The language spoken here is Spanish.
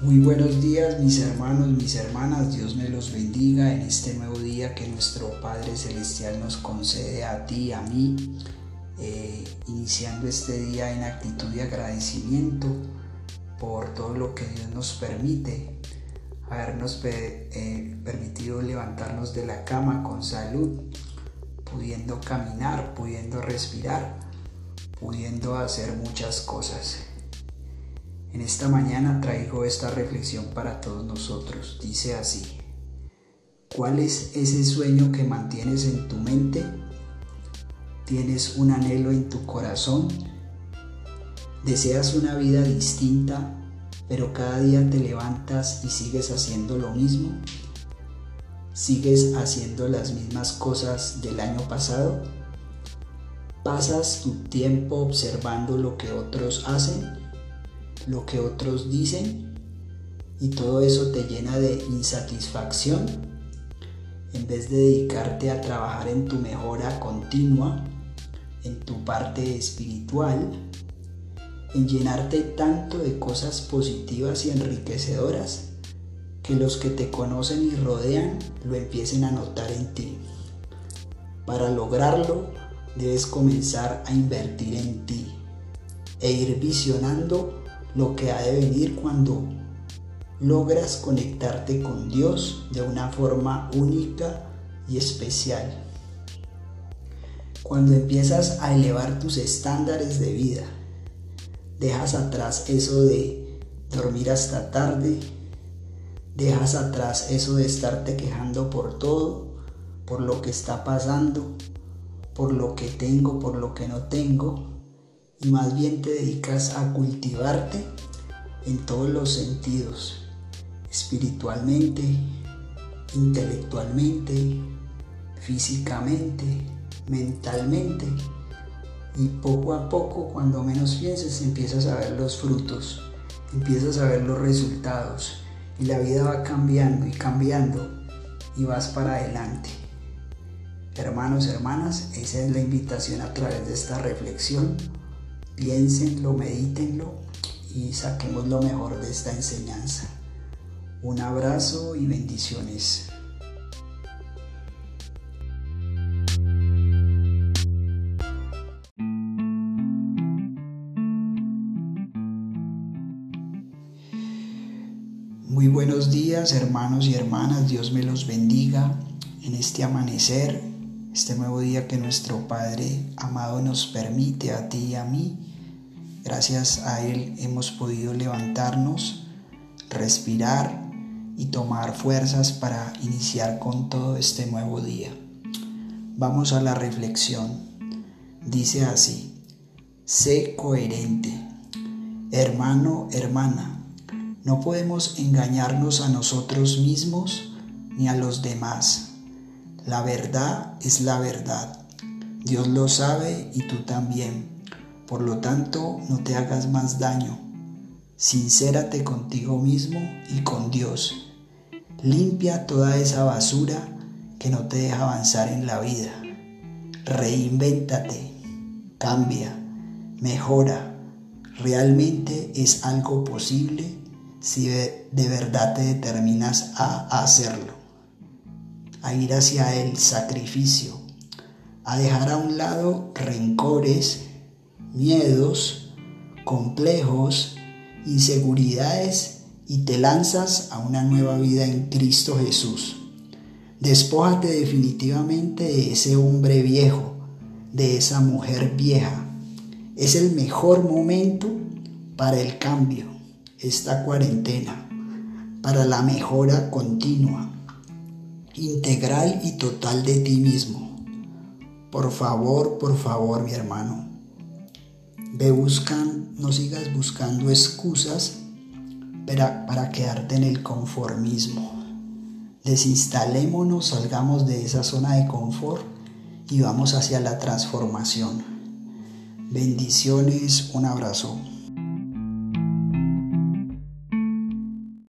Muy buenos días mis hermanos, mis hermanas, Dios me los bendiga en este nuevo día que nuestro Padre Celestial nos concede a ti, a mí, eh, iniciando este día en actitud de agradecimiento por todo lo que Dios nos permite, habernos eh, permitido levantarnos de la cama con salud, pudiendo caminar, pudiendo respirar, pudiendo hacer muchas cosas. En esta mañana traigo esta reflexión para todos nosotros. Dice así, ¿cuál es ese sueño que mantienes en tu mente? ¿Tienes un anhelo en tu corazón? ¿Deseas una vida distinta, pero cada día te levantas y sigues haciendo lo mismo? ¿Sigues haciendo las mismas cosas del año pasado? ¿Pasas tu tiempo observando lo que otros hacen? Lo que otros dicen y todo eso te llena de insatisfacción, en vez de dedicarte a trabajar en tu mejora continua, en tu parte espiritual, en llenarte tanto de cosas positivas y enriquecedoras, que los que te conocen y rodean lo empiecen a notar en ti. Para lograrlo, debes comenzar a invertir en ti e ir visionando lo que ha de venir cuando logras conectarte con Dios de una forma única y especial. Cuando empiezas a elevar tus estándares de vida, dejas atrás eso de dormir hasta tarde, dejas atrás eso de estarte quejando por todo, por lo que está pasando, por lo que tengo, por lo que no tengo, y más bien te dedicas a cultivarte en todos los sentidos, espiritualmente, intelectualmente, físicamente, mentalmente. Y poco a poco, cuando menos pienses, empiezas a ver los frutos, empiezas a ver los resultados y la vida va cambiando y cambiando y vas para adelante. Hermanos, hermanas, esa es la invitación a través de esta reflexión Piénsenlo, medítenlo y saquemos lo mejor de esta enseñanza. Un abrazo y bendiciones. Muy buenos días hermanos y hermanas, Dios me los bendiga en este amanecer este nuevo día que nuestro Padre amado nos permite a ti y a mí. Gracias a Él hemos podido levantarnos, respirar y tomar fuerzas para iniciar con todo este nuevo día. Vamos a la reflexión. Dice así, sé coherente. Hermano, hermana, no podemos engañarnos a nosotros mismos ni a los demás la verdad es la verdad. Dios lo sabe y tú también. Por lo tanto, no te hagas más daño. Sincérate contigo mismo y con Dios. Limpia toda esa basura que no te deja avanzar en la vida. Reinvéntate, cambia, mejora. Realmente es algo posible si de verdad te determinas a hacerlo a ir hacia el sacrificio, a dejar a un lado rencores, miedos, complejos, inseguridades y te lanzas a una nueva vida en Cristo Jesús. Despójate definitivamente de ese hombre viejo, de esa mujer vieja. Es el mejor momento para el cambio, esta cuarentena, para la mejora continua integral y total de ti mismo. Por favor, por favor, mi hermano, ve buscando, no sigas buscando excusas para, para quedarte en el conformismo. Desinstalémonos, salgamos de esa zona de confort y vamos hacia la transformación. Bendiciones, un abrazo.